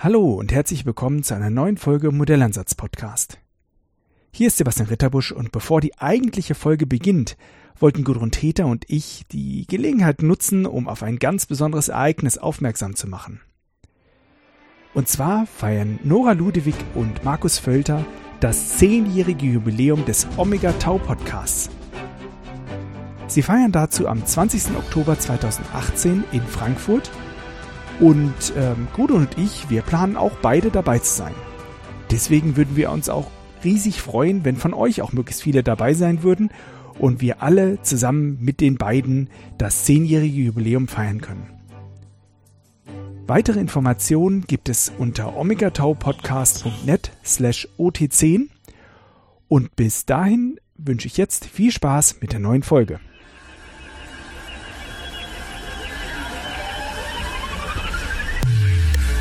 Hallo und herzlich willkommen zu einer neuen Folge Modellansatz Podcast. Hier ist Sebastian Ritterbusch und bevor die eigentliche Folge beginnt, wollten Gudrun Täter und ich die Gelegenheit nutzen, um auf ein ganz besonderes Ereignis aufmerksam zu machen. Und zwar feiern Nora Ludewig und Markus Völter das zehnjährige Jubiläum des Omega Tau Podcasts. Sie feiern dazu am 20. Oktober 2018 in Frankfurt und ähm, Gudrun und ich, wir planen auch beide dabei zu sein. Deswegen würden wir uns auch riesig freuen, wenn von euch auch möglichst viele dabei sein würden und wir alle zusammen mit den beiden das zehnjährige Jubiläum feiern können. Weitere Informationen gibt es unter omegataupodcast.net slash ot10 und bis dahin wünsche ich jetzt viel Spaß mit der neuen Folge.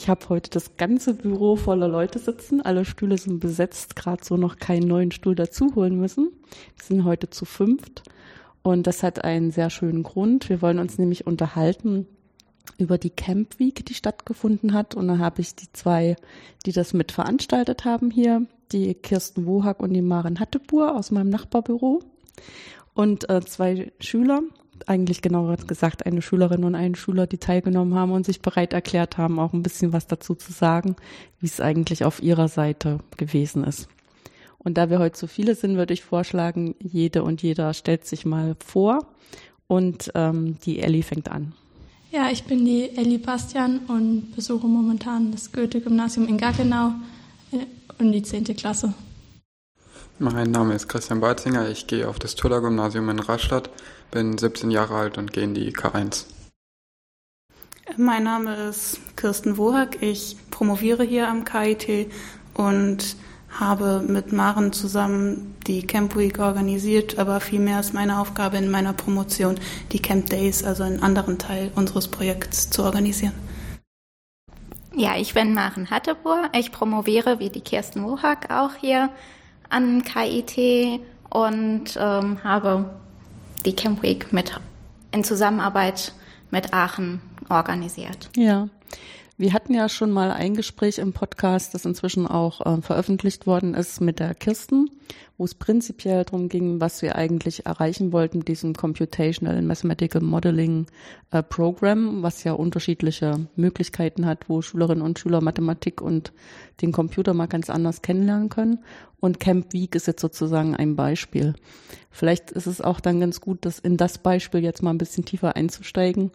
Ich habe heute das ganze Büro voller Leute sitzen. Alle Stühle sind besetzt, gerade so noch keinen neuen Stuhl dazu holen müssen. Wir sind heute zu fünft und das hat einen sehr schönen Grund. Wir wollen uns nämlich unterhalten über die Camp Week, die stattgefunden hat. Und da habe ich die zwei, die das mit veranstaltet haben hier, die Kirsten Wohak und die Maren Hattepur aus meinem Nachbarbüro und äh, zwei Schüler eigentlich genauer gesagt eine Schülerin und einen Schüler, die teilgenommen haben und sich bereit erklärt haben, auch ein bisschen was dazu zu sagen, wie es eigentlich auf ihrer Seite gewesen ist. Und da wir heute so viele sind, würde ich vorschlagen, jede und jeder stellt sich mal vor und ähm, die Elli fängt an. Ja, ich bin die Elli Bastian und besuche momentan das Goethe-Gymnasium in Gaggenau und die 10. Klasse. Mein Name ist Christian Balzinger, ich gehe auf das Tuller-Gymnasium in Rastatt bin 17 Jahre alt und gehe in die K1. Mein Name ist Kirsten Wohak. Ich promoviere hier am KIT und habe mit Maren zusammen die Camp Week organisiert, aber vielmehr ist meine Aufgabe in meiner Promotion, die Camp Days, also einen anderen Teil unseres Projekts, zu organisieren. Ja, ich bin Maren Hattebur. Ich promoviere wie die Kirsten Wohak auch hier an KIT und ähm, habe die Camp Week mit in Zusammenarbeit mit Aachen organisiert. Ja. Wir hatten ja schon mal ein Gespräch im Podcast, das inzwischen auch äh, veröffentlicht worden ist mit der Kirsten, wo es prinzipiell darum ging, was wir eigentlich erreichen wollten diesem Computational and Mathematical Modeling äh, Program, was ja unterschiedliche Möglichkeiten hat, wo Schülerinnen und Schüler Mathematik und den Computer mal ganz anders kennenlernen können. Und Camp Week ist jetzt sozusagen ein Beispiel. Vielleicht ist es auch dann ganz gut, das in das Beispiel jetzt mal ein bisschen tiefer einzusteigen.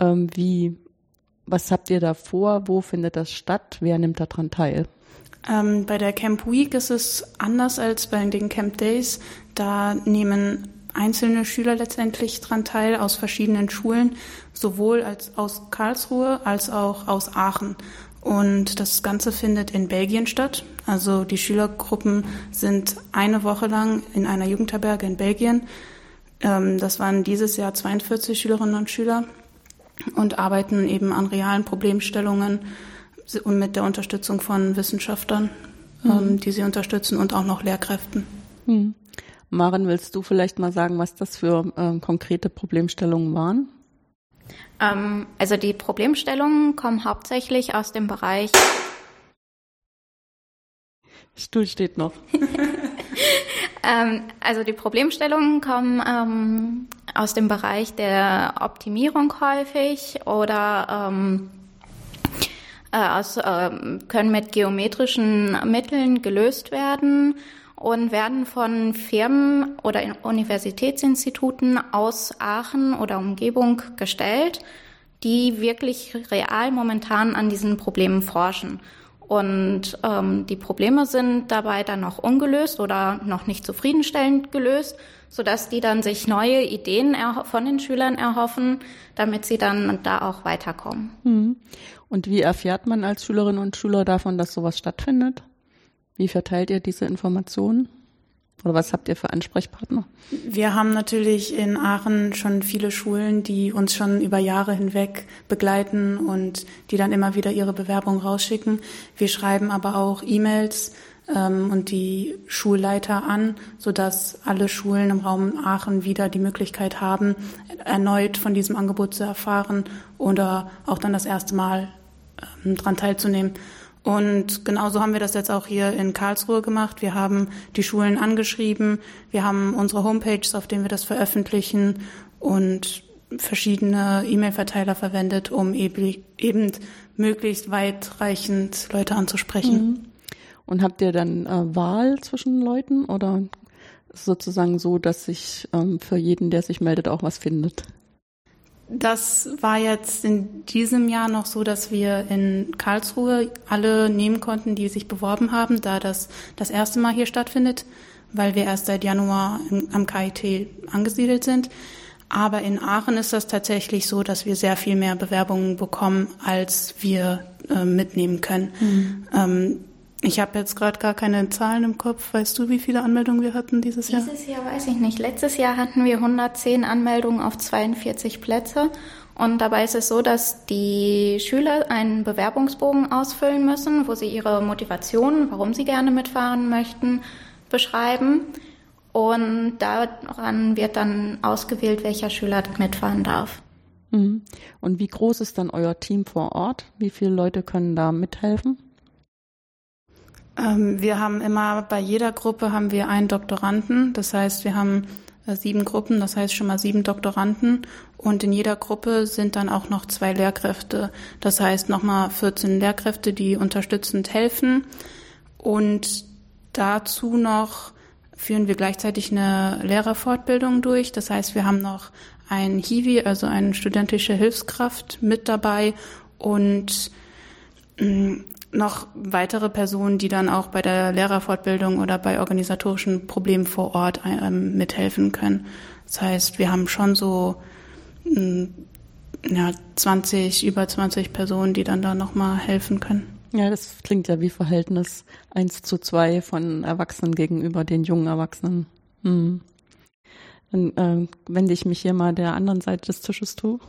Ähm, wie, was habt ihr da vor? Wo findet das statt? Wer nimmt daran teil? Ähm, bei der Camp Week ist es anders als bei den Camp Days. Da nehmen einzelne Schüler letztendlich dran teil aus verschiedenen Schulen, sowohl als aus Karlsruhe als auch aus Aachen. Und das Ganze findet in Belgien statt. Also die Schülergruppen sind eine Woche lang in einer Jugendherberge in Belgien. Ähm, das waren dieses Jahr 42 Schülerinnen und Schüler und arbeiten eben an realen Problemstellungen und mit der Unterstützung von Wissenschaftlern, ähm, mhm. die sie unterstützen und auch noch Lehrkräften. Mhm. Maren, willst du vielleicht mal sagen, was das für äh, konkrete Problemstellungen waren? Ähm, also die Problemstellungen kommen hauptsächlich aus dem Bereich. Stuhl steht noch. ähm, also die Problemstellungen kommen ähm, aus dem Bereich der Optimierung häufig oder ähm, äh, aus, äh, können mit geometrischen Mitteln gelöst werden und werden von Firmen oder Universitätsinstituten aus Aachen oder Umgebung gestellt, die wirklich real momentan an diesen Problemen forschen. Und ähm, die Probleme sind dabei dann noch ungelöst oder noch nicht zufriedenstellend gelöst, sodass die dann sich neue Ideen von den Schülern erhoffen, damit sie dann da auch weiterkommen. Hm. Und wie erfährt man als Schülerin und Schüler davon, dass sowas stattfindet? Wie verteilt ihr diese Informationen? Oder was habt ihr für Ansprechpartner? Wir haben natürlich in Aachen schon viele Schulen, die uns schon über Jahre hinweg begleiten und die dann immer wieder ihre Bewerbung rausschicken. Wir schreiben aber auch E-Mails ähm, und die Schulleiter an, sodass alle Schulen im Raum Aachen wieder die Möglichkeit haben, erneut von diesem Angebot zu erfahren oder auch dann das erste Mal ähm, dran teilzunehmen. Und genauso haben wir das jetzt auch hier in Karlsruhe gemacht. Wir haben die Schulen angeschrieben, wir haben unsere Homepages, auf denen wir das veröffentlichen und verschiedene E-Mail-Verteiler verwendet, um eben möglichst weitreichend Leute anzusprechen. Mhm. Und habt ihr dann äh, Wahl zwischen Leuten oder sozusagen so, dass sich ähm, für jeden, der sich meldet, auch was findet? Das war jetzt in diesem Jahr noch so, dass wir in Karlsruhe alle nehmen konnten, die sich beworben haben, da das das erste Mal hier stattfindet, weil wir erst seit Januar am KIT angesiedelt sind. Aber in Aachen ist das tatsächlich so, dass wir sehr viel mehr Bewerbungen bekommen, als wir äh, mitnehmen können. Mhm. Ähm, ich habe jetzt gerade gar keine Zahlen im Kopf. Weißt du, wie viele Anmeldungen wir hatten dieses Jahr? Dieses Jahr weiß ich nicht. Letztes Jahr hatten wir 110 Anmeldungen auf 42 Plätze. Und dabei ist es so, dass die Schüler einen Bewerbungsbogen ausfüllen müssen, wo sie ihre Motivation, warum sie gerne mitfahren möchten, beschreiben. Und daran wird dann ausgewählt, welcher Schüler mitfahren darf. Mhm. Und wie groß ist dann euer Team vor Ort? Wie viele Leute können da mithelfen? Ähm, wir haben immer bei jeder Gruppe haben wir einen Doktoranden. Das heißt, wir haben äh, sieben Gruppen, das heißt schon mal sieben Doktoranden. Und in jeder Gruppe sind dann auch noch zwei Lehrkräfte. Das heißt nochmal 14 Lehrkräfte, die unterstützend helfen. Und dazu noch führen wir gleichzeitig eine Lehrerfortbildung durch. Das heißt, wir haben noch ein Hiwi, also eine studentische Hilfskraft mit dabei und mm, noch weitere Personen, die dann auch bei der Lehrerfortbildung oder bei organisatorischen Problemen vor Ort ähm, mithelfen können. Das heißt, wir haben schon so hm, ja, 20, über 20 Personen, die dann da nochmal helfen können. Ja, das klingt ja wie Verhältnis 1 zu 2 von Erwachsenen gegenüber den jungen Erwachsenen. Hm. Dann äh, wende ich mich hier mal der anderen Seite des Tisches zu,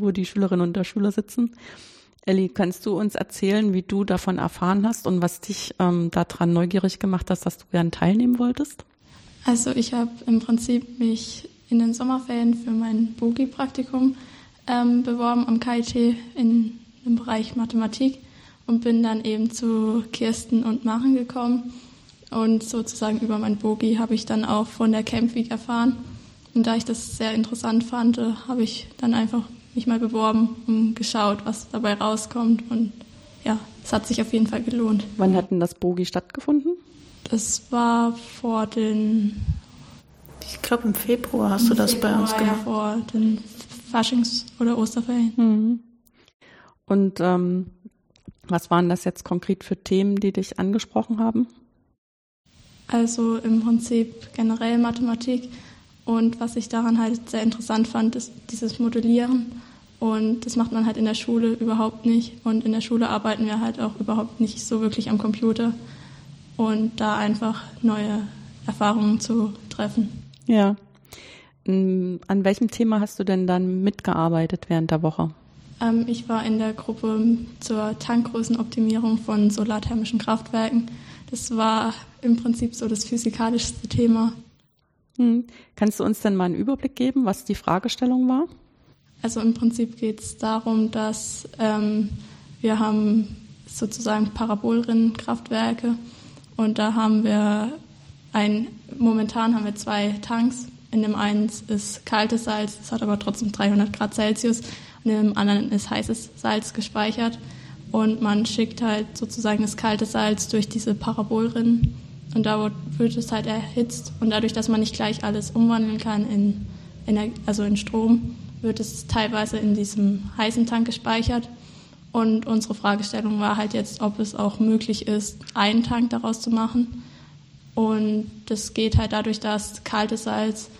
wo die Schülerinnen und der Schüler sitzen. Elli, kannst du uns erzählen, wie du davon erfahren hast und was dich ähm, daran neugierig gemacht hat, dass du gern teilnehmen wolltest? Also ich habe im Prinzip mich in den Sommerferien für mein Bogi-Praktikum ähm, beworben am KIT in dem Bereich Mathematik und bin dann eben zu Kirsten und Maren gekommen. Und sozusagen über mein Bogi habe ich dann auch von der Camp Week erfahren. Und da ich das sehr interessant fand, äh, habe ich dann einfach mich mal beworben und geschaut, was dabei rauskommt. Und ja, es hat sich auf jeden Fall gelohnt. Wann hat denn das Bogi stattgefunden? Das war vor den. Ich glaube, im Februar hast im du das Februar, bei uns gemacht. Ja, vor den Faschings- oder Osterferien. Mhm. Und ähm, was waren das jetzt konkret für Themen, die dich angesprochen haben? Also im Prinzip generell Mathematik. Und was ich daran halt sehr interessant fand, ist dieses Modellieren. Und das macht man halt in der Schule überhaupt nicht. Und in der Schule arbeiten wir halt auch überhaupt nicht so wirklich am Computer. Und da einfach neue Erfahrungen zu treffen. Ja. Hm, an welchem Thema hast du denn dann mitgearbeitet während der Woche? Ähm, ich war in der Gruppe zur Tankgrößenoptimierung von solarthermischen Kraftwerken. Das war im Prinzip so das physikalischste Thema. Hm. Kannst du uns denn mal einen Überblick geben, was die Fragestellung war? Also im Prinzip geht es darum, dass ähm, wir haben sozusagen Parabolrinnenkraftwerke und da haben wir ein, momentan haben wir zwei Tanks. In dem einen ist kaltes Salz, das hat aber trotzdem 300 Grad Celsius. Und in dem anderen ist heißes Salz gespeichert. Und man schickt halt sozusagen das kalte Salz durch diese Parabolrinnen und da wird es halt erhitzt. Und dadurch, dass man nicht gleich alles umwandeln kann in, in also in Strom, wird es teilweise in diesem heißen Tank gespeichert. Und unsere Fragestellung war halt jetzt, ob es auch möglich ist, einen Tank daraus zu machen. Und das geht halt dadurch, dass kaltes Salz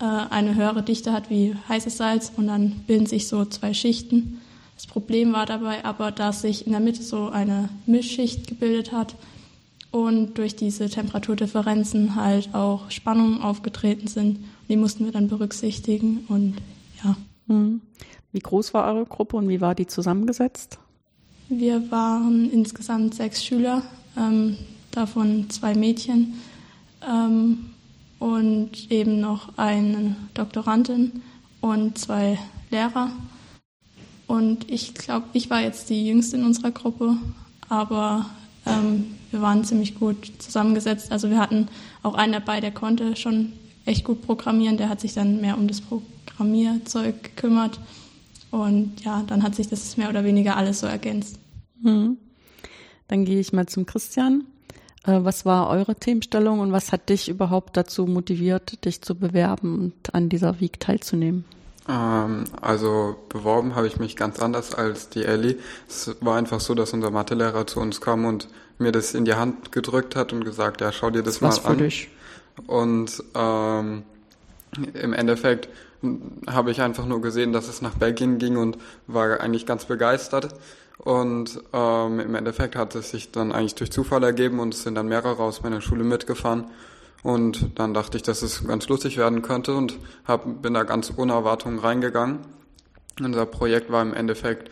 äh, eine höhere Dichte hat wie heißes Salz und dann bilden sich so zwei Schichten. Das Problem war dabei aber, dass sich in der Mitte so eine Mischschicht gebildet hat und durch diese Temperaturdifferenzen halt auch Spannungen aufgetreten sind. Die mussten wir dann berücksichtigen und ja. Mhm. Wie groß war eure Gruppe und wie war die zusammengesetzt? Wir waren insgesamt sechs Schüler, ähm, davon zwei Mädchen ähm, und eben noch eine Doktorandin und zwei Lehrer. Und ich glaube, ich war jetzt die jüngste in unserer Gruppe, aber ähm, wir waren ziemlich gut zusammengesetzt. Also wir hatten auch einen dabei, der konnte schon echt gut programmieren. Der hat sich dann mehr um das Programmierzeug gekümmert. Und ja, dann hat sich das mehr oder weniger alles so ergänzt. Hm. Dann gehe ich mal zum Christian. Äh, was war eure Themenstellung und was hat dich überhaupt dazu motiviert, dich zu bewerben und an dieser Week teilzunehmen? Ähm, also beworben habe ich mich ganz anders als die Ellie. Es war einfach so, dass unser Mathelehrer zu uns kam und mir das in die Hand gedrückt hat und gesagt, ja, schau dir das, das mal an. Dich. Und ähm, im Endeffekt habe ich einfach nur gesehen, dass es nach Belgien ging und war eigentlich ganz begeistert. Und ähm, im Endeffekt hat es sich dann eigentlich durch Zufall ergeben und es sind dann mehrere aus meiner Schule mitgefahren. Und dann dachte ich, dass es ganz lustig werden könnte und hab, bin da ganz ohne Erwartungen reingegangen. Unser Projekt war im Endeffekt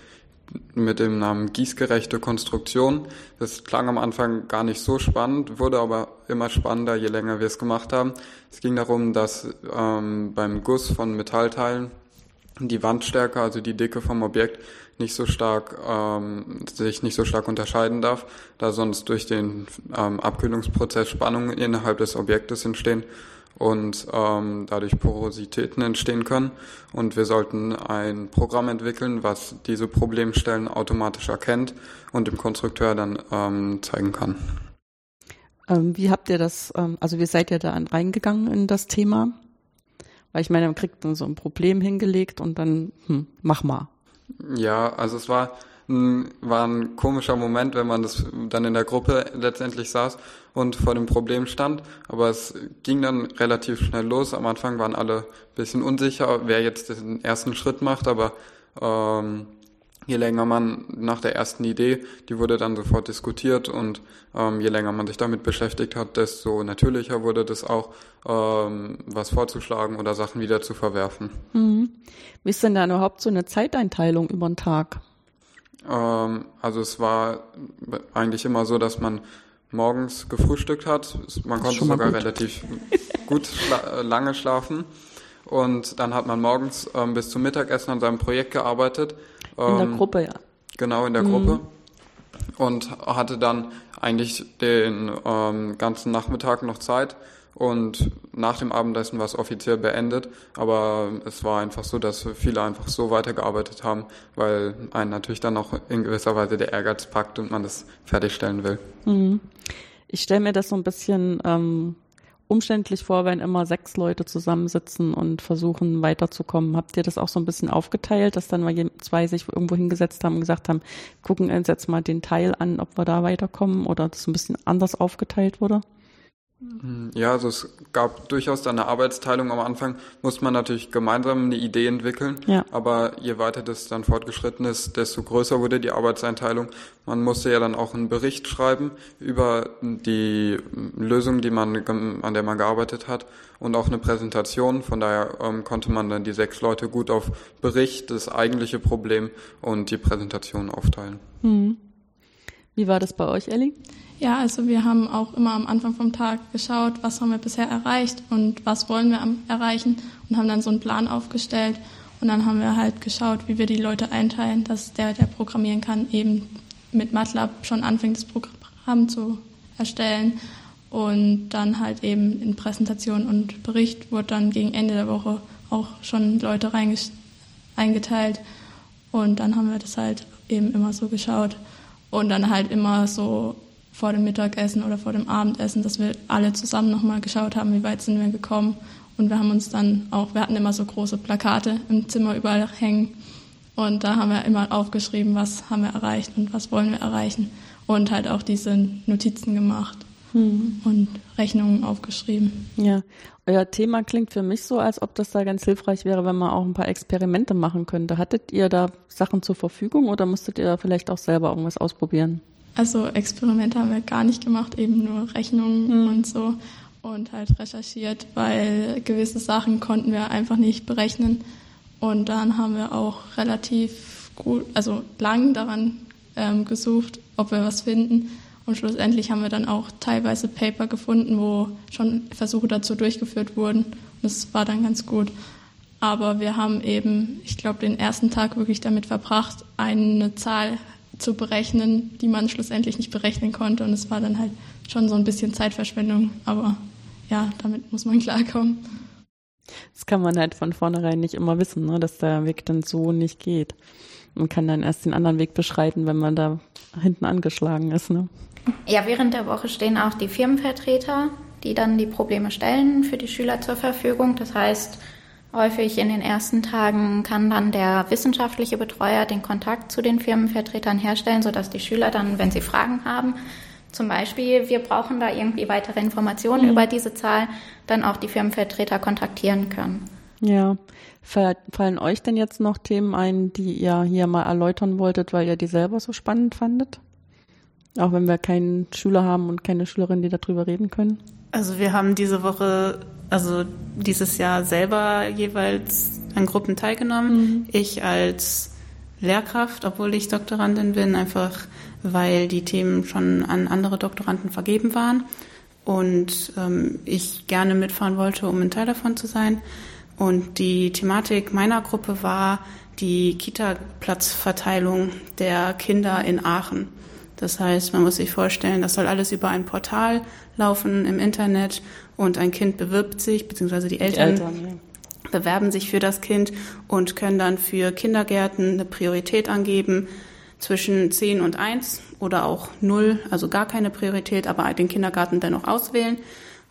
mit dem Namen Gießgerechte Konstruktion. Das klang am Anfang gar nicht so spannend, wurde aber immer spannender, je länger wir es gemacht haben. Es ging darum, dass ähm, beim Guss von Metallteilen die Wandstärke, also die Dicke vom Objekt, nicht so stark ähm, sich nicht so stark unterscheiden darf, da sonst durch den ähm, Abkühlungsprozess Spannungen innerhalb des Objektes entstehen und ähm, dadurch Porositäten entstehen können. Und wir sollten ein Programm entwickeln, was diese Problemstellen automatisch erkennt und dem Konstrukteur dann ähm, zeigen kann. Ähm, wie habt ihr das, ähm, also wie seid ihr da reingegangen in das Thema? Weil ich meine, man kriegt dann so ein Problem hingelegt und dann, hm, mach mal. Ja, also es war war ein komischer Moment, wenn man das dann in der Gruppe letztendlich saß und vor dem Problem stand. Aber es ging dann relativ schnell los. Am Anfang waren alle ein bisschen unsicher, wer jetzt den ersten Schritt macht, aber ähm, je länger man nach der ersten Idee, die wurde dann sofort diskutiert und ähm, je länger man sich damit beschäftigt hat, desto natürlicher wurde das auch, ähm, was vorzuschlagen oder Sachen wieder zu verwerfen. Mhm. Wie ist denn da überhaupt so eine Zeiteinteilung über den Tag? Ähm, also es war eigentlich immer so, dass man morgens gefrühstückt hat. Man konnte sogar gut. relativ gut schla lange schlafen. Und dann hat man morgens ähm, bis zum Mittagessen an seinem Projekt gearbeitet. Ähm, in der ähm, Gruppe, ja. Genau, in der mhm. Gruppe. Und hatte dann eigentlich den ähm, ganzen Nachmittag noch Zeit, und nach dem Abendessen war es offiziell beendet, aber es war einfach so, dass viele einfach so weitergearbeitet haben, weil einen natürlich dann auch in gewisser Weise der Ehrgeiz packt und man das fertigstellen will. Mhm. Ich stelle mir das so ein bisschen ähm, umständlich vor, wenn immer sechs Leute zusammensitzen und versuchen weiterzukommen. Habt ihr das auch so ein bisschen aufgeteilt, dass dann mal zwei sich irgendwo hingesetzt haben und gesagt haben, gucken uns jetzt mal den Teil an, ob wir da weiterkommen oder das ein bisschen anders aufgeteilt wurde? Hm, ja, also es gab durchaus da eine Arbeitsteilung. Am Anfang musste man natürlich gemeinsam eine Idee entwickeln. Ja. Aber je weiter das dann fortgeschritten ist, desto größer wurde die Arbeitseinteilung. Man musste ja dann auch einen Bericht schreiben über die Lösung, die man, an der man gearbeitet hat und auch eine Präsentation. Von daher ähm, konnte man dann die sechs Leute gut auf Bericht, das eigentliche Problem und die Präsentation aufteilen. Hm. Wie war das bei euch, Ellie? Ja, also wir haben auch immer am Anfang vom Tag geschaut, was haben wir bisher erreicht und was wollen wir erreichen und haben dann so einen Plan aufgestellt. Und dann haben wir halt geschaut, wie wir die Leute einteilen, dass der, der programmieren kann, eben mit MATLAB schon anfängt, das Programm zu erstellen. Und dann halt eben in Präsentation und Bericht wurde dann gegen Ende der Woche auch schon Leute eingeteilt. Und dann haben wir das halt eben immer so geschaut und dann halt immer so vor dem Mittagessen oder vor dem Abendessen, dass wir alle zusammen nochmal geschaut haben, wie weit sind wir gekommen. Und wir haben uns dann auch, wir hatten immer so große Plakate im Zimmer überall hängen. Und da haben wir immer aufgeschrieben, was haben wir erreicht und was wollen wir erreichen. Und halt auch diese Notizen gemacht hm. und Rechnungen aufgeschrieben. Ja, euer Thema klingt für mich so, als ob das da ganz hilfreich wäre, wenn man auch ein paar Experimente machen könnte. Hattet ihr da Sachen zur Verfügung oder musstet ihr vielleicht auch selber irgendwas ausprobieren? Also Experimente haben wir gar nicht gemacht, eben nur Rechnungen mhm. und so und halt recherchiert, weil gewisse Sachen konnten wir einfach nicht berechnen. Und dann haben wir auch relativ gut, also lang daran ähm, gesucht, ob wir was finden. Und schlussendlich haben wir dann auch teilweise Paper gefunden, wo schon Versuche dazu durchgeführt wurden. Und das war dann ganz gut. Aber wir haben eben, ich glaube, den ersten Tag wirklich damit verbracht, eine Zahl zu berechnen, die man schlussendlich nicht berechnen konnte. Und es war dann halt schon so ein bisschen Zeitverschwendung. Aber ja, damit muss man klarkommen. Das kann man halt von vornherein nicht immer wissen, ne, dass der Weg dann so nicht geht. Man kann dann erst den anderen Weg beschreiten, wenn man da hinten angeschlagen ist. Ne? Ja, während der Woche stehen auch die Firmenvertreter, die dann die Probleme stellen, für die Schüler zur Verfügung. Das heißt, häufig in den ersten Tagen kann dann der wissenschaftliche Betreuer den Kontakt zu den Firmenvertretern herstellen, sodass die Schüler dann, wenn sie Fragen haben, zum Beispiel, wir brauchen da irgendwie weitere Informationen mhm. über diese Zahl, dann auch die Firmenvertreter kontaktieren können. Ja. Fallen euch denn jetzt noch Themen ein, die ihr hier mal erläutern wolltet, weil ihr die selber so spannend fandet? Auch wenn wir keinen Schüler haben und keine Schülerin, die darüber reden können? Also wir haben diese Woche, also dieses Jahr selber jeweils an Gruppen teilgenommen. Mhm. Ich als Lehrkraft, obwohl ich Doktorandin bin, einfach weil die Themen schon an andere Doktoranden vergeben waren und ähm, ich gerne mitfahren wollte, um ein Teil davon zu sein. Und die Thematik meiner Gruppe war die Kita-Platzverteilung der Kinder in Aachen. Das heißt, man muss sich vorstellen, das soll alles über ein Portal laufen im Internet und ein Kind bewirbt sich, beziehungsweise die Eltern, die Eltern ja. bewerben sich für das Kind und können dann für Kindergärten eine Priorität angeben, zwischen 10 und 1 oder auch 0, also gar keine Priorität, aber den Kindergarten dennoch auswählen.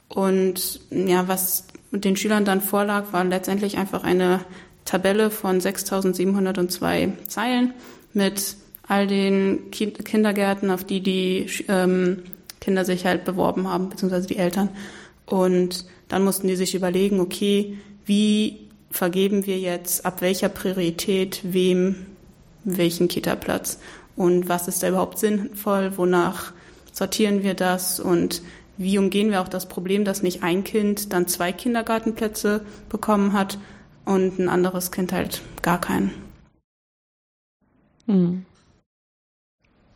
Und ja, was den Schülern dann vorlag, war letztendlich einfach eine Tabelle von 6.702 Zeilen mit all den Kindergärten, auf die die ähm, Kinder sich halt beworben haben, beziehungsweise die Eltern. Und dann mussten die sich überlegen, okay, wie vergeben wir jetzt ab welcher Priorität wem welchen Kita-Platz und was ist da überhaupt sinnvoll, wonach sortieren wir das und wie umgehen wir auch das Problem, dass nicht ein Kind dann zwei Kindergartenplätze bekommen hat und ein anderes Kind halt gar keinen. Hm.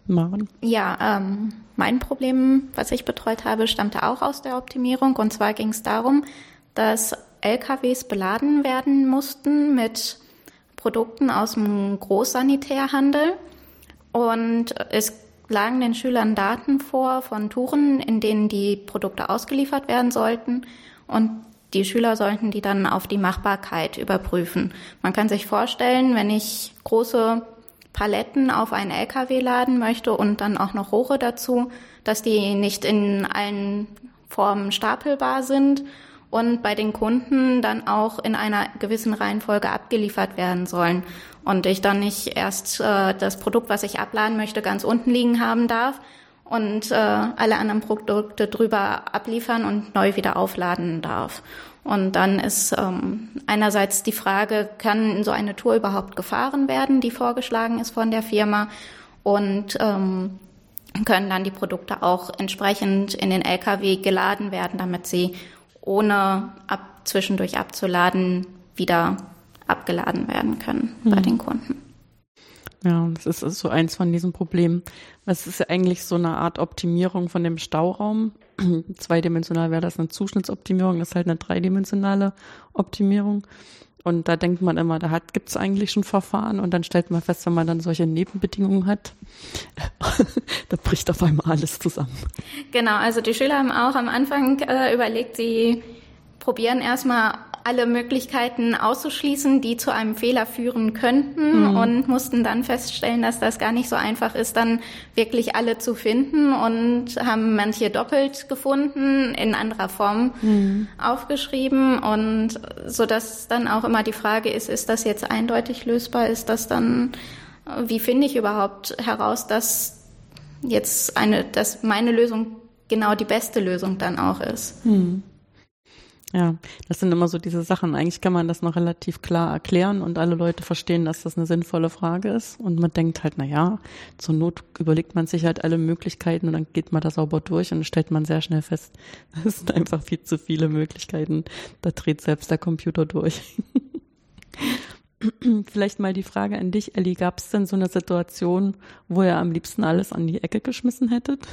Maren? Ja, ähm, mein Problem, was ich betreut habe, stammte auch aus der Optimierung. Und zwar ging es darum, dass LKWs beladen werden mussten mit Produkten aus dem Großsanitärhandel. Und es lagen den Schülern Daten vor von Touren, in denen die Produkte ausgeliefert werden sollten. Und die Schüler sollten die dann auf die Machbarkeit überprüfen. Man kann sich vorstellen, wenn ich große Paletten auf einen LKW laden möchte und dann auch noch Rohre dazu, dass die nicht in allen Formen stapelbar sind und bei den Kunden dann auch in einer gewissen Reihenfolge abgeliefert werden sollen. Und ich dann nicht erst äh, das Produkt, was ich abladen möchte, ganz unten liegen haben darf und äh, alle anderen Produkte drüber abliefern und neu wieder aufladen darf. Und dann ist ähm, einerseits die Frage, kann so eine Tour überhaupt gefahren werden, die vorgeschlagen ist von der Firma? Und ähm, können dann die Produkte auch entsprechend in den Lkw geladen werden, damit sie ohne ab, zwischendurch abzuladen wieder abgeladen werden können mhm. bei den Kunden. Ja, das ist so eins von diesen Problemen. Es ist ja eigentlich so eine Art Optimierung von dem Stauraum. Zweidimensional wäre das eine Zuschnittsoptimierung, das ist halt eine dreidimensionale Optimierung. Und da denkt man immer, da gibt es eigentlich schon Verfahren und dann stellt man fest, wenn man dann solche Nebenbedingungen hat, da bricht auf einmal alles zusammen. Genau, also die Schüler haben auch am Anfang äh, überlegt, sie probieren erstmal alle Möglichkeiten auszuschließen, die zu einem Fehler führen könnten mhm. und mussten dann feststellen, dass das gar nicht so einfach ist, dann wirklich alle zu finden und haben manche doppelt gefunden, in anderer Form mhm. aufgeschrieben und so dass dann auch immer die Frage ist, ist das jetzt eindeutig lösbar? Ist das dann, wie finde ich überhaupt heraus, dass jetzt eine, dass meine Lösung genau die beste Lösung dann auch ist? Mhm. Ja, das sind immer so diese Sachen. Eigentlich kann man das noch relativ klar erklären und alle Leute verstehen, dass das eine sinnvolle Frage ist. Und man denkt halt, na ja, zur Not überlegt man sich halt alle Möglichkeiten und dann geht man da sauber durch und stellt man sehr schnell fest, es sind einfach viel zu viele Möglichkeiten. Da dreht selbst der Computer durch. Vielleicht mal die Frage an dich, Ellie. Gab es denn so eine Situation, wo ihr am liebsten alles an die Ecke geschmissen hättet?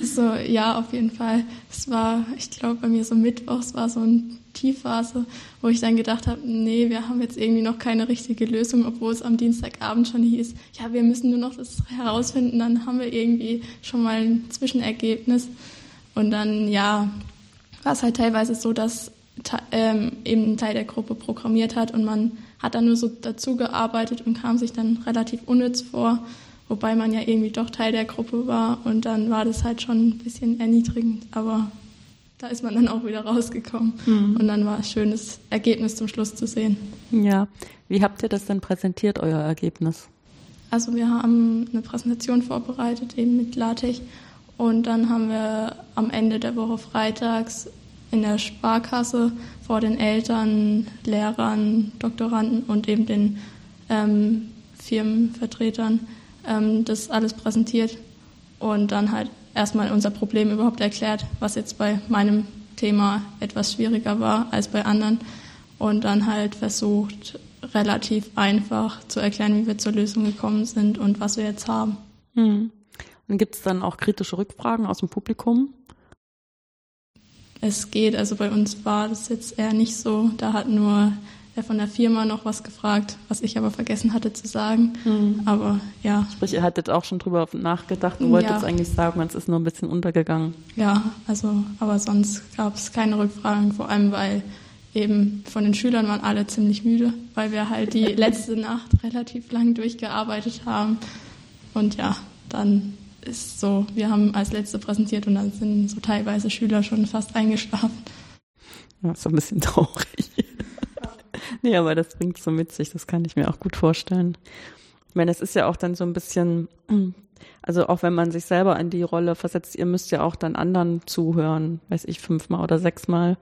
Also ja, auf jeden Fall. Es war, ich glaube, bei mir so Mittwochs war so ein Tiefphase, wo ich dann gedacht habe, nee, wir haben jetzt irgendwie noch keine richtige Lösung, obwohl es am Dienstagabend schon hieß, ja, wir müssen nur noch das herausfinden, dann haben wir irgendwie schon mal ein Zwischenergebnis. Und dann, ja, war es halt teilweise so, dass ähm, eben ein Teil der Gruppe programmiert hat und man hat dann nur so dazu gearbeitet und kam sich dann relativ unnütz vor wobei man ja irgendwie doch Teil der Gruppe war und dann war das halt schon ein bisschen erniedrigend, aber da ist man dann auch wieder rausgekommen mhm. und dann war es schön, das Ergebnis zum Schluss zu sehen. Ja, wie habt ihr das denn präsentiert, euer Ergebnis? Also wir haben eine Präsentation vorbereitet, eben mit LaTeX und dann haben wir am Ende der Woche freitags in der Sparkasse vor den Eltern, Lehrern, Doktoranden und eben den ähm, Firmenvertretern ähm, das alles präsentiert und dann halt erstmal unser Problem überhaupt erklärt, was jetzt bei meinem Thema etwas schwieriger war als bei anderen und dann halt versucht, relativ einfach zu erklären, wie wir zur Lösung gekommen sind und was wir jetzt haben. Hm. Und gibt es dann auch kritische Rückfragen aus dem Publikum? Es geht, also bei uns war das jetzt eher nicht so. Da hat nur der von der Firma noch was gefragt, was ich aber vergessen hatte zu sagen. Mhm. Aber ja. Sprich, ihr hattet auch schon drüber nachgedacht und wolltet ja. eigentlich sagen, es ist nur ein bisschen untergegangen. Ja, also, aber sonst gab es keine Rückfragen, vor allem weil eben von den Schülern waren alle ziemlich müde, weil wir halt die letzte Nacht relativ lang durchgearbeitet haben. Und ja, dann ist so, wir haben als letzte präsentiert und dann sind so teilweise Schüler schon fast eingeschlafen. Ja, ist so ein bisschen traurig. nee, aber das bringt so mit sich, das kann ich mir auch gut vorstellen. Ich meine, es ist ja auch dann so ein bisschen, also auch wenn man sich selber in die Rolle versetzt, ihr müsst ja auch dann anderen zuhören, weiß ich, fünfmal oder sechsmal.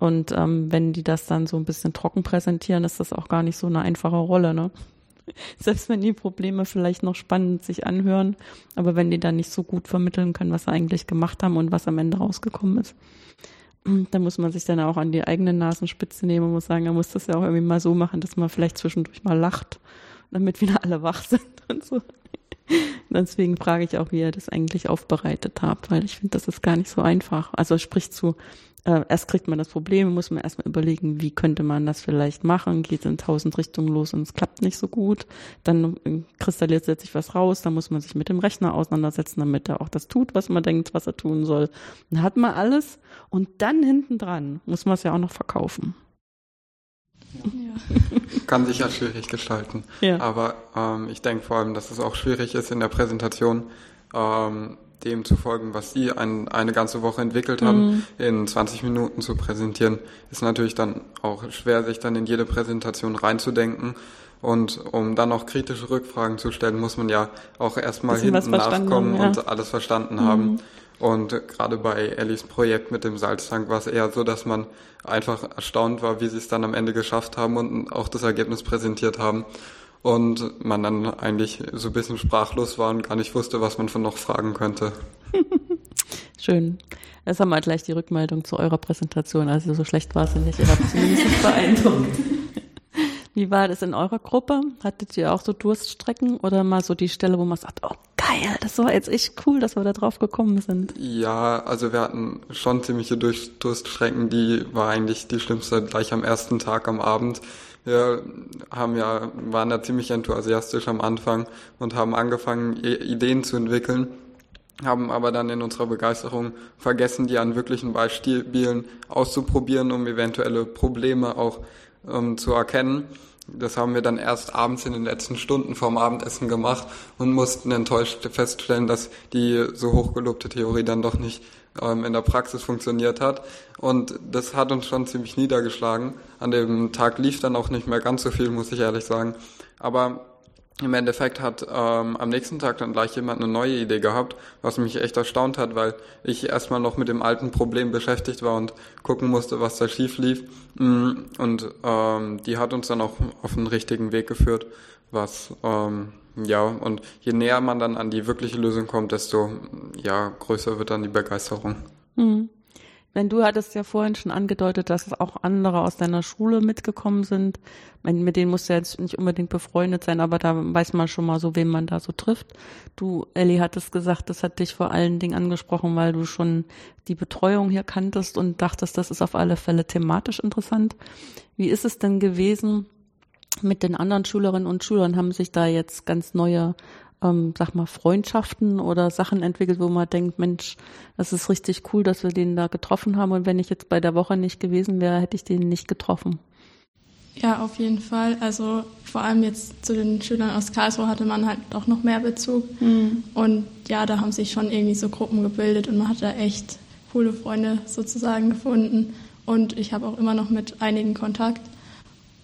Und ähm, wenn die das dann so ein bisschen trocken präsentieren, ist das auch gar nicht so eine einfache Rolle, ne? Selbst wenn die Probleme vielleicht noch spannend sich anhören, aber wenn die dann nicht so gut vermitteln können, was sie eigentlich gemacht haben und was am Ende rausgekommen ist. Da muss man sich dann auch an die eigene Nasenspitze nehmen und muss sagen, er muss das ja auch irgendwie mal so machen, dass man vielleicht zwischendurch mal lacht, damit wieder alle wach sind und so. Deswegen frage ich auch, wie ihr das eigentlich aufbereitet habt, weil ich finde, das ist gar nicht so einfach. Also sprich zu, äh, erst kriegt man das Problem, muss man erstmal überlegen, wie könnte man das vielleicht machen, geht in tausend Richtungen los und es klappt nicht so gut. Dann äh, kristallisiert sich was raus, dann muss man sich mit dem Rechner auseinandersetzen, damit er auch das tut, was man denkt, was er tun soll. Dann hat man alles und dann hinten dran muss man es ja auch noch verkaufen. Ja. Kann sich ja schwierig gestalten. Ja. Aber ähm, ich denke vor allem, dass es auch schwierig ist in der Präsentation, ähm, dem zu folgen, was Sie ein, eine ganze Woche entwickelt haben, mhm. in 20 Minuten zu präsentieren, ist natürlich dann auch schwer, sich dann in jede Präsentation reinzudenken. Und um dann auch kritische Rückfragen zu stellen, muss man ja auch erstmal hinten nachkommen ja. und alles verstanden mhm. haben. Und gerade bei Ellis Projekt mit dem Salztank war es eher so, dass man einfach erstaunt war, wie sie es dann am Ende geschafft haben und auch das Ergebnis präsentiert haben. Und man dann eigentlich so ein bisschen sprachlos war und gar nicht wusste, was man von noch fragen könnte. Schön. Jetzt haben wir gleich die Rückmeldung zu eurer Präsentation. Also so schlecht war es nicht. Ihr habt zumindest beeindruckt. Wie war das in eurer Gruppe? Hattet ihr auch so Durststrecken oder mal so die Stelle, wo man sagt, oh geil, das war jetzt echt cool, dass wir da drauf gekommen sind? Ja, also wir hatten schon ziemliche Durststrecken, die war eigentlich die schlimmste gleich am ersten Tag am Abend. Wir haben ja, waren da ziemlich enthusiastisch am Anfang und haben angefangen, Ideen zu entwickeln haben aber dann in unserer Begeisterung vergessen, die an wirklichen Beispielen auszuprobieren, um eventuelle Probleme auch ähm, zu erkennen. Das haben wir dann erst abends in den letzten Stunden vorm Abendessen gemacht und mussten enttäuscht feststellen, dass die so hochgelobte Theorie dann doch nicht ähm, in der Praxis funktioniert hat. Und das hat uns schon ziemlich niedergeschlagen. An dem Tag lief dann auch nicht mehr ganz so viel, muss ich ehrlich sagen. Aber im Endeffekt hat ähm, am nächsten Tag dann gleich jemand eine neue Idee gehabt, was mich echt erstaunt hat, weil ich erstmal noch mit dem alten Problem beschäftigt war und gucken musste, was da schief lief. Mm, und ähm, die hat uns dann auch auf den richtigen Weg geführt, was ähm, ja, und je näher man dann an die wirkliche Lösung kommt, desto ja, größer wird dann die Begeisterung. Mhm. Wenn du hattest ja vorhin schon angedeutet, dass auch andere aus deiner Schule mitgekommen sind. Mit denen musst du jetzt nicht unbedingt befreundet sein, aber da weiß man schon mal so, wen man da so trifft. Du, Ellie, hattest gesagt, das hat dich vor allen Dingen angesprochen, weil du schon die Betreuung hier kanntest und dachtest, das ist auf alle Fälle thematisch interessant. Wie ist es denn gewesen, mit den anderen Schülerinnen und Schülern haben sich da jetzt ganz neue, ähm, sag mal, Freundschaften oder Sachen entwickelt, wo man denkt, Mensch, das ist richtig cool, dass wir den da getroffen haben und wenn ich jetzt bei der Woche nicht gewesen wäre, hätte ich den nicht getroffen. Ja, auf jeden Fall. Also vor allem jetzt zu den Schülern aus Karlsruhe hatte man halt doch noch mehr Bezug. Mhm. Und ja, da haben sich schon irgendwie so Gruppen gebildet und man hat da echt coole Freunde sozusagen gefunden. Und ich habe auch immer noch mit einigen Kontakt.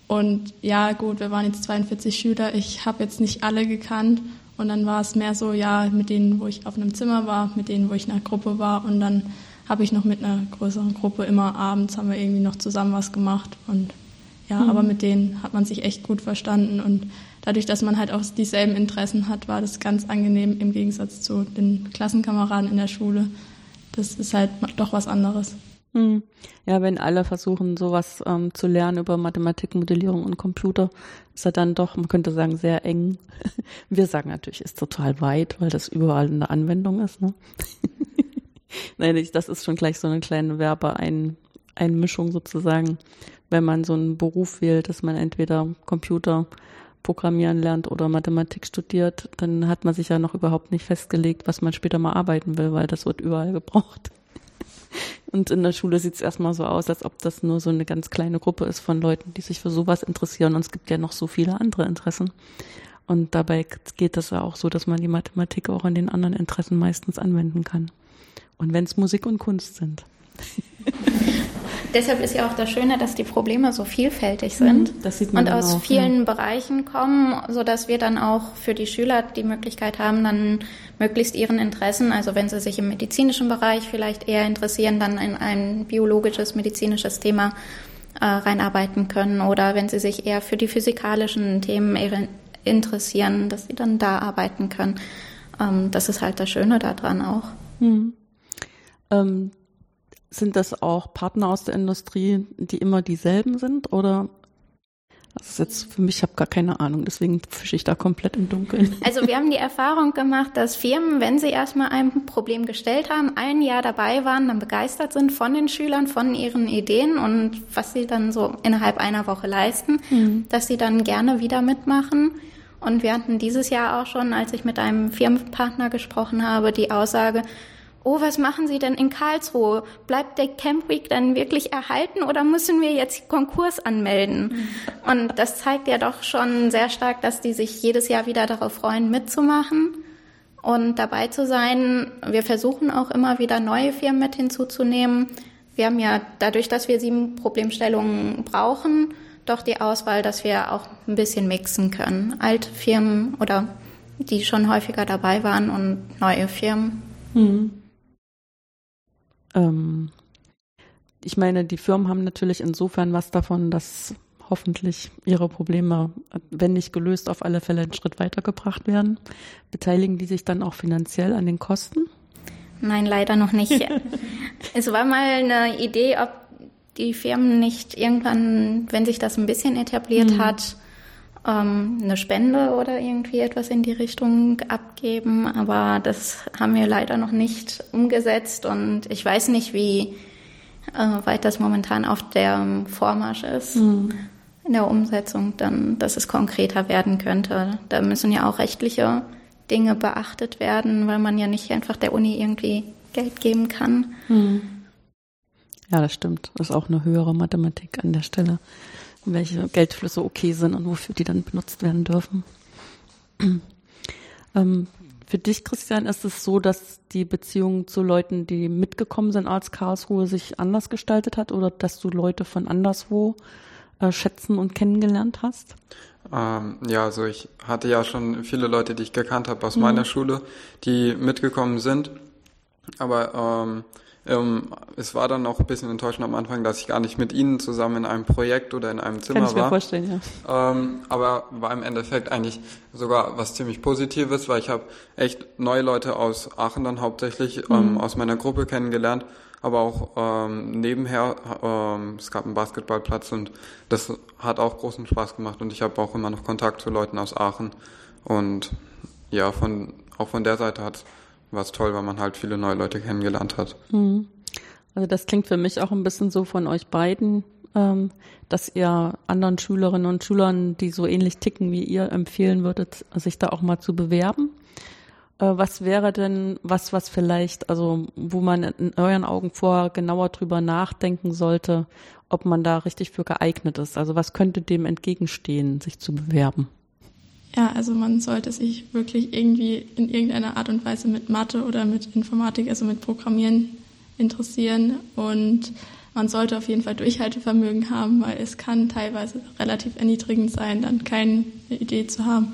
Und ja, gut, wir waren jetzt 42 Schüler. Ich habe jetzt nicht alle gekannt. Und dann war es mehr so, ja, mit denen, wo ich auf einem Zimmer war, mit denen, wo ich in einer Gruppe war. Und dann habe ich noch mit einer größeren Gruppe immer abends haben wir irgendwie noch zusammen was gemacht. Und ja, mhm. aber mit denen hat man sich echt gut verstanden. Und dadurch, dass man halt auch dieselben Interessen hat, war das ganz angenehm im Gegensatz zu den Klassenkameraden in der Schule. Das ist halt doch was anderes. Hm. Ja, wenn alle versuchen, sowas ähm, zu lernen über Mathematik, Modellierung und Computer, ist er dann doch, man könnte sagen, sehr eng. Wir sagen natürlich, ist total weit, weil das überall in der Anwendung ist. Ne? Nein, das ist schon gleich so eine kleine Werbeeinmischung sozusagen, wenn man so einen Beruf wählt, dass man entweder Computer Programmieren lernt oder Mathematik studiert, dann hat man sich ja noch überhaupt nicht festgelegt, was man später mal arbeiten will, weil das wird überall gebraucht. Und in der Schule sieht es erstmal so aus, als ob das nur so eine ganz kleine Gruppe ist von Leuten, die sich für sowas interessieren. Und es gibt ja noch so viele andere Interessen. Und dabei geht es ja auch so, dass man die Mathematik auch an den anderen Interessen meistens anwenden kann. Und wenn es Musik und Kunst sind. Deshalb ist ja auch das Schöne, dass die Probleme so vielfältig sind mhm, und aus auch, vielen ja. Bereichen kommen, so dass wir dann auch für die Schüler die Möglichkeit haben, dann möglichst ihren Interessen, also wenn sie sich im medizinischen Bereich vielleicht eher interessieren, dann in ein biologisches, medizinisches Thema äh, reinarbeiten können oder wenn sie sich eher für die physikalischen Themen interessieren, dass sie dann da arbeiten können. Ähm, das ist halt das Schöne daran auch. Mhm. Ähm, sind das auch Partner aus der Industrie, die immer dieselben sind oder das ist jetzt für mich, ich habe gar keine Ahnung, deswegen fische ich da komplett im Dunkeln. Also wir haben die Erfahrung gemacht, dass Firmen, wenn sie erstmal ein Problem gestellt haben, ein Jahr dabei waren, dann begeistert sind von den Schülern, von ihren Ideen und was sie dann so innerhalb einer Woche leisten, mhm. dass sie dann gerne wieder mitmachen. Und wir hatten dieses Jahr auch schon, als ich mit einem Firmenpartner gesprochen habe, die Aussage, oh, was machen Sie denn in Karlsruhe? Bleibt der Camp Week dann wirklich erhalten oder müssen wir jetzt Konkurs anmelden? Und das zeigt ja doch schon sehr stark, dass die sich jedes Jahr wieder darauf freuen, mitzumachen und dabei zu sein. Wir versuchen auch immer wieder neue Firmen mit hinzuzunehmen. Wir haben ja dadurch, dass wir sieben Problemstellungen brauchen, doch die Auswahl, dass wir auch ein bisschen mixen können. Alte Firmen oder die schon häufiger dabei waren und neue Firmen. Mhm. Ähm, ich meine, die Firmen haben natürlich insofern was davon, dass hoffentlich ihre Probleme, wenn nicht gelöst, auf alle Fälle einen Schritt weitergebracht werden. Beteiligen die sich dann auch finanziell an den Kosten? Nein, leider noch nicht. es war mal eine Idee, ob die Firmen nicht irgendwann, wenn sich das ein bisschen etabliert mhm. hat, ähm, eine Spende oder irgendwie etwas in die Richtung abgeben. Aber das haben wir leider noch nicht umgesetzt und ich weiß nicht, wie äh, weit das momentan auf der Vormarsch ist. Mhm. In der Umsetzung, dann, dass es konkreter werden könnte. Da müssen ja auch rechtliche Dinge beachtet werden, weil man ja nicht einfach der Uni irgendwie Geld geben kann. Mhm. Ja, das stimmt. Das ist auch eine höhere Mathematik an der Stelle welche Geldflüsse okay sind und wofür die dann benutzt werden dürfen. ähm, für dich, Christian, ist es so, dass die Beziehung zu Leuten, die mitgekommen sind als Karlsruhe, sich anders gestaltet hat oder dass du Leute von anderswo äh, schätzen und kennengelernt hast? Ähm, ja, also ich hatte ja schon viele Leute, die ich gekannt habe aus mhm. meiner Schule, die mitgekommen sind. Aber ähm, ähm, es war dann auch ein bisschen enttäuschend am Anfang, dass ich gar nicht mit ihnen zusammen in einem Projekt oder in einem Zimmer war. Kann ich mir vorstellen, ja. Ähm, aber war im Endeffekt eigentlich sogar was ziemlich Positives, weil ich habe echt neue Leute aus Aachen dann hauptsächlich ähm, mhm. aus meiner Gruppe kennengelernt, aber auch ähm, nebenher, ähm, es gab einen Basketballplatz und das hat auch großen Spaß gemacht und ich habe auch immer noch Kontakt zu Leuten aus Aachen und ja, von auch von der Seite hat war es toll, weil man halt viele neue Leute kennengelernt hat. Mhm. Also das klingt für mich auch ein bisschen so von euch beiden, ähm, dass ihr anderen Schülerinnen und Schülern, die so ähnlich ticken wie ihr, empfehlen würdet, sich da auch mal zu bewerben. Äh, was wäre denn was, was vielleicht, also wo man in euren Augen vorher genauer drüber nachdenken sollte, ob man da richtig für geeignet ist? Also was könnte dem entgegenstehen, sich zu bewerben? Ja, also man sollte sich wirklich irgendwie in irgendeiner Art und Weise mit Mathe oder mit Informatik, also mit Programmieren interessieren und man sollte auf jeden Fall Durchhaltevermögen haben, weil es kann teilweise relativ erniedrigend sein, dann keine Idee zu haben.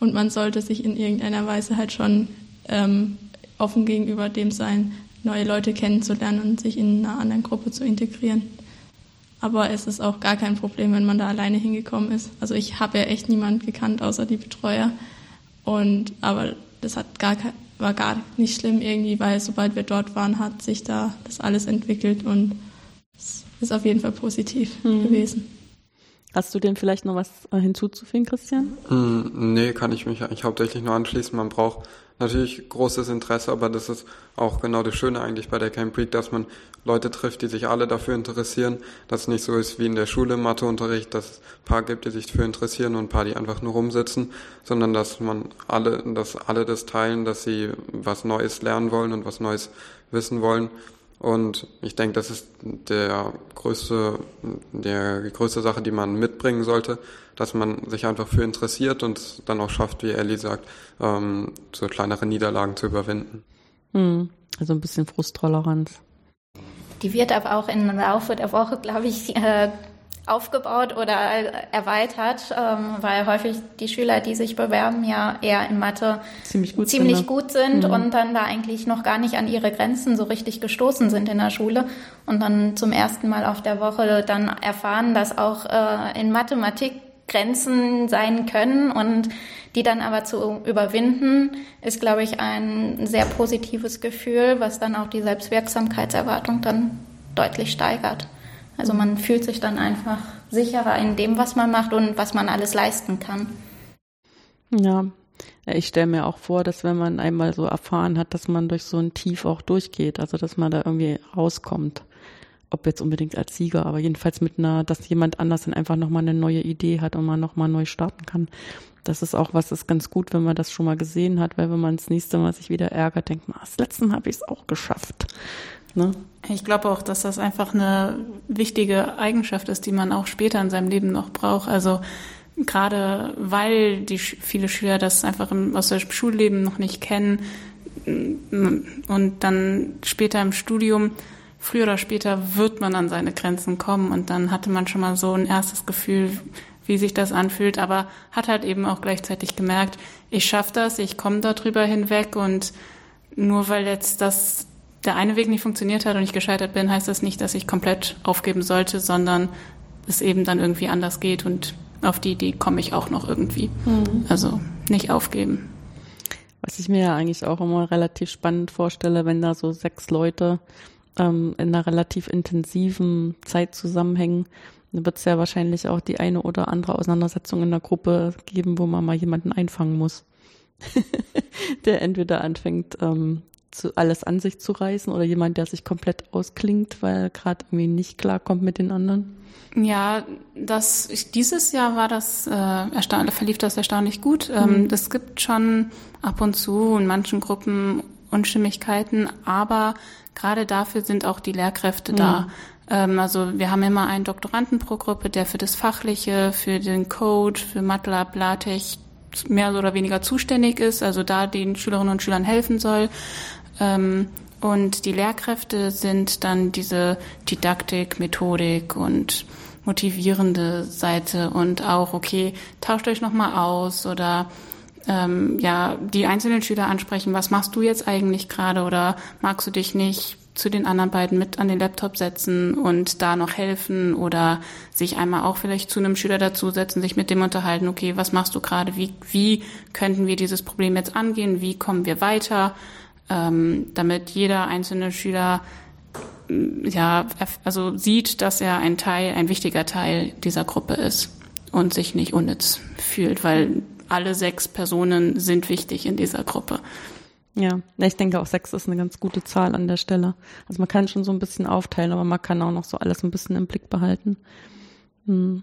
Und man sollte sich in irgendeiner Weise halt schon ähm, offen gegenüber dem sein, neue Leute kennenzulernen und sich in einer anderen Gruppe zu integrieren. Aber es ist auch gar kein Problem, wenn man da alleine hingekommen ist. Also ich habe ja echt niemand gekannt, außer die Betreuer. Und aber das hat gar war gar nicht schlimm irgendwie, weil sobald wir dort waren, hat sich da das alles entwickelt und es ist auf jeden Fall positiv mhm. gewesen. Hast du denn vielleicht noch was hinzuzufügen, Christian? Mm, nee, kann ich mich eigentlich hauptsächlich nur anschließen. Man braucht natürlich großes Interesse, aber das ist auch genau das Schöne eigentlich bei der Camp Week, dass man Leute trifft, die sich alle dafür interessieren, dass es nicht so ist wie in der Schule im Matheunterricht, dass es ein paar gibt, die sich dafür interessieren und ein paar, die einfach nur rumsitzen, sondern dass man alle, dass alle das teilen, dass sie was Neues lernen wollen und was Neues wissen wollen. Und ich denke, das ist der größte, der, die größte Sache, die man mitbringen sollte, dass man sich einfach für interessiert und dann auch schafft, wie Ellie sagt, ähm, so kleinere Niederlagen zu überwinden. Hm, also ein bisschen Frusttoleranz. Die wird aber auch im Laufe der Woche, glaube ich, äh, aufgebaut oder erweitert, ähm, weil häufig die Schüler, die sich bewerben, ja eher in Mathe ziemlich gut ziemlich sind, ne? gut sind mhm. und dann da eigentlich noch gar nicht an ihre Grenzen so richtig gestoßen sind in der Schule und dann zum ersten Mal auf der Woche dann erfahren, dass auch äh, in Mathematik Grenzen sein können und die dann aber zu überwinden, ist, glaube ich, ein sehr positives Gefühl, was dann auch die Selbstwirksamkeitserwartung dann deutlich steigert. Also man fühlt sich dann einfach sicherer in dem, was man macht und was man alles leisten kann. Ja, ich stelle mir auch vor, dass wenn man einmal so erfahren hat, dass man durch so ein Tief auch durchgeht, also dass man da irgendwie rauskommt. Ob jetzt unbedingt als Sieger, aber jedenfalls mit einer, dass jemand anders dann einfach nochmal eine neue Idee hat und man nochmal neu starten kann. Das ist auch was, ist ganz gut, wenn man das schon mal gesehen hat, weil wenn man das nächste Mal sich wieder ärgert, denkt man, ah, das letzte Mal habe ich es auch geschafft. Ne? Ich glaube auch, dass das einfach eine wichtige Eigenschaft ist, die man auch später in seinem Leben noch braucht. Also gerade weil die viele Schüler das einfach im, aus dem Schulleben noch nicht kennen mm, und dann später im Studium, früher oder später wird man an seine Grenzen kommen und dann hatte man schon mal so ein erstes Gefühl, wie sich das anfühlt, aber hat halt eben auch gleichzeitig gemerkt, ich schaffe das, ich komme darüber hinweg und nur weil jetzt das der eine Weg nicht funktioniert hat und ich gescheitert bin, heißt das nicht, dass ich komplett aufgeben sollte, sondern es eben dann irgendwie anders geht und auf die Idee komme ich auch noch irgendwie. Mhm. Also nicht aufgeben. Was ich mir ja eigentlich auch immer relativ spannend vorstelle, wenn da so sechs Leute ähm, in einer relativ intensiven Zeit zusammenhängen, dann wird es ja wahrscheinlich auch die eine oder andere Auseinandersetzung in der Gruppe geben, wo man mal jemanden einfangen muss. der entweder anfängt, ähm, zu, alles an sich zu reißen oder jemand, der sich komplett ausklingt, weil gerade irgendwie nicht klarkommt mit den anderen? Ja, das dieses Jahr war das äh, verlief das erstaunlich gut. Ähm, Es mhm. gibt schon ab und zu in manchen Gruppen Unstimmigkeiten, aber gerade dafür sind auch die Lehrkräfte mhm. da. Ähm, also wir haben immer einen Doktoranden pro Gruppe, der für das Fachliche, für den Code, für MATLAB, LaTeX mehr oder weniger zuständig ist, also da den Schülerinnen und Schülern helfen soll. Ähm, und die Lehrkräfte sind dann diese Didaktik, Methodik und motivierende Seite und auch, okay, tauscht euch nochmal aus oder ähm, ja, die einzelnen Schüler ansprechen, was machst du jetzt eigentlich gerade oder magst du dich nicht zu den anderen beiden mit an den Laptop setzen und da noch helfen oder sich einmal auch vielleicht zu einem Schüler dazusetzen, sich mit dem unterhalten, okay, was machst du gerade, wie, wie könnten wir dieses Problem jetzt angehen, wie kommen wir weiter, ähm, damit jeder einzelne Schüler mm, ja, also sieht, dass er ein Teil, ein wichtiger Teil dieser Gruppe ist und sich nicht unnütz fühlt, weil alle sechs Personen sind wichtig in dieser Gruppe. Ja, ich denke auch sechs ist eine ganz gute Zahl an der Stelle. Also man kann schon so ein bisschen aufteilen, aber man kann auch noch so alles ein bisschen im Blick behalten. Hm.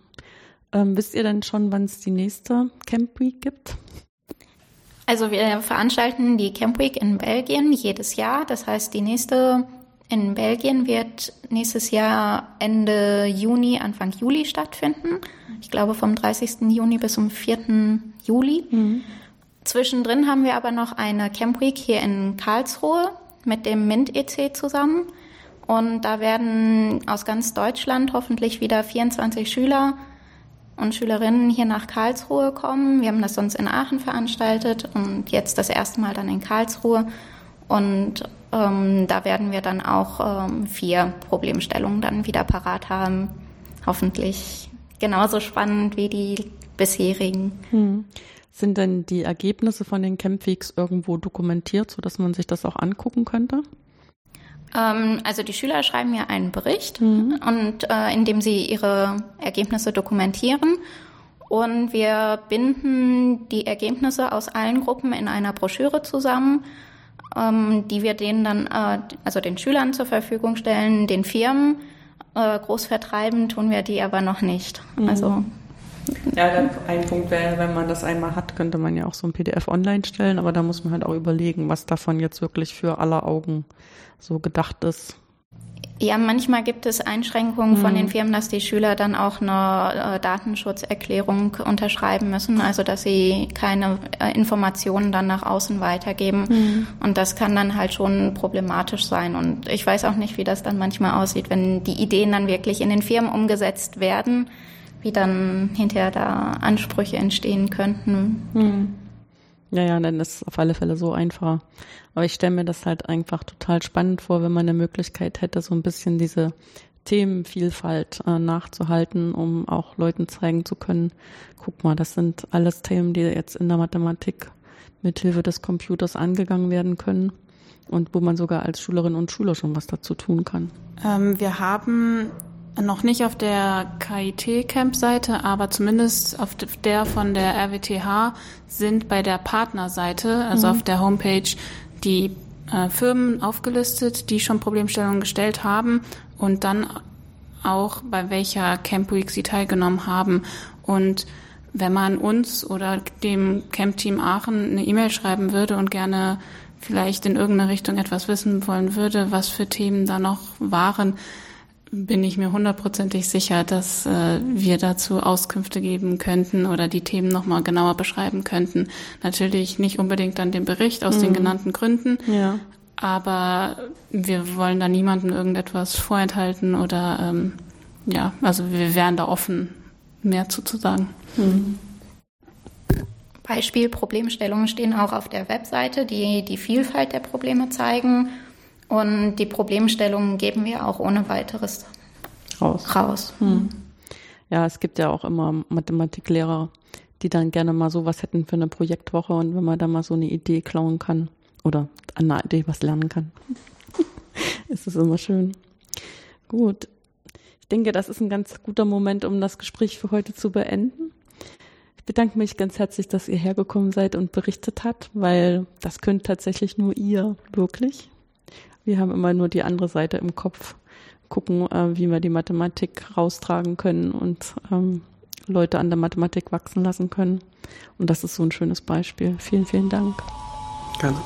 Ähm, wisst ihr denn schon, wann es die nächste Camp Week gibt? Also wir veranstalten die Camp Week in Belgien jedes Jahr. Das heißt, die nächste in Belgien wird nächstes Jahr Ende Juni, Anfang Juli stattfinden. Ich glaube vom 30. Juni bis zum 4. Juli. Mhm. Zwischendrin haben wir aber noch eine Camp Week hier in Karlsruhe mit dem MINT EC zusammen. Und da werden aus ganz Deutschland hoffentlich wieder 24 Schüler und Schülerinnen hier nach Karlsruhe kommen. Wir haben das sonst in Aachen veranstaltet und jetzt das erste Mal dann in Karlsruhe. Und ähm, da werden wir dann auch ähm, vier Problemstellungen dann wieder parat haben. Hoffentlich genauso spannend wie die bisherigen. Hm. Sind denn die Ergebnisse von den Campweeks irgendwo dokumentiert, sodass man sich das auch angucken könnte? Ähm, also die Schüler schreiben mir einen Bericht mhm. und äh, in dem sie ihre Ergebnisse dokumentieren. Und wir binden die Ergebnisse aus allen Gruppen in einer Broschüre zusammen, ähm, die wir denen dann, äh, also den Schülern zur Verfügung stellen, den Firmen. Äh, groß vertreiben tun wir die aber noch nicht. Mhm. Also ja, ein Punkt wäre, wenn man das einmal hat, könnte man ja auch so ein PDF online stellen, aber da muss man halt auch überlegen, was davon jetzt wirklich für aller Augen so gedacht ist. Ja, manchmal gibt es Einschränkungen mhm. von den Firmen, dass die Schüler dann auch eine äh, Datenschutzerklärung unterschreiben müssen, also dass sie keine äh, Informationen dann nach außen weitergeben. Mhm. Und das kann dann halt schon problematisch sein. Und ich weiß auch nicht, wie das dann manchmal aussieht, wenn die Ideen dann wirklich in den Firmen umgesetzt werden wie dann hinterher da Ansprüche entstehen könnten. Hm. Ja, ja, dann ist es auf alle Fälle so einfacher. Aber ich stelle mir das halt einfach total spannend vor, wenn man eine Möglichkeit hätte, so ein bisschen diese Themenvielfalt äh, nachzuhalten, um auch Leuten zeigen zu können, guck mal, das sind alles Themen, die jetzt in der Mathematik mithilfe des Computers angegangen werden können und wo man sogar als Schülerin und Schüler schon was dazu tun kann. Ähm, wir haben noch nicht auf der KIT-Camp-Seite, aber zumindest auf der von der RWTH sind bei der Partnerseite, also mhm. auf der Homepage, die äh, Firmen aufgelistet, die schon Problemstellungen gestellt haben und dann auch bei welcher Camp Week sie teilgenommen haben. Und wenn man uns oder dem Camp-Team Aachen eine E-Mail schreiben würde und gerne vielleicht in irgendeine Richtung etwas wissen wollen würde, was für Themen da noch waren, bin ich mir hundertprozentig sicher, dass äh, wir dazu Auskünfte geben könnten oder die Themen nochmal genauer beschreiben könnten. Natürlich nicht unbedingt dann den Bericht aus mhm. den genannten Gründen, ja. aber wir wollen da niemandem irgendetwas vorenthalten oder ähm, ja, also wir wären da offen, mehr zu, zu sagen. Mhm. Beispiel Problemstellungen stehen auch auf der Webseite, die die Vielfalt der Probleme zeigen und die Problemstellungen geben wir auch ohne weiteres raus. raus. Hm. Ja, es gibt ja auch immer Mathematiklehrer, die dann gerne mal sowas hätten für eine Projektwoche und wenn man da mal so eine Idee klauen kann oder an einer Idee was lernen kann, ist es immer schön. Gut. Ich denke, das ist ein ganz guter Moment, um das Gespräch für heute zu beenden. Ich bedanke mich ganz herzlich, dass ihr hergekommen seid und berichtet habt, weil das könnt tatsächlich nur ihr wirklich. Wir haben immer nur die andere Seite im Kopf, gucken, äh, wie wir die Mathematik raustragen können und ähm, Leute an der Mathematik wachsen lassen können. Und das ist so ein schönes Beispiel. Vielen, vielen Dank. Gerne.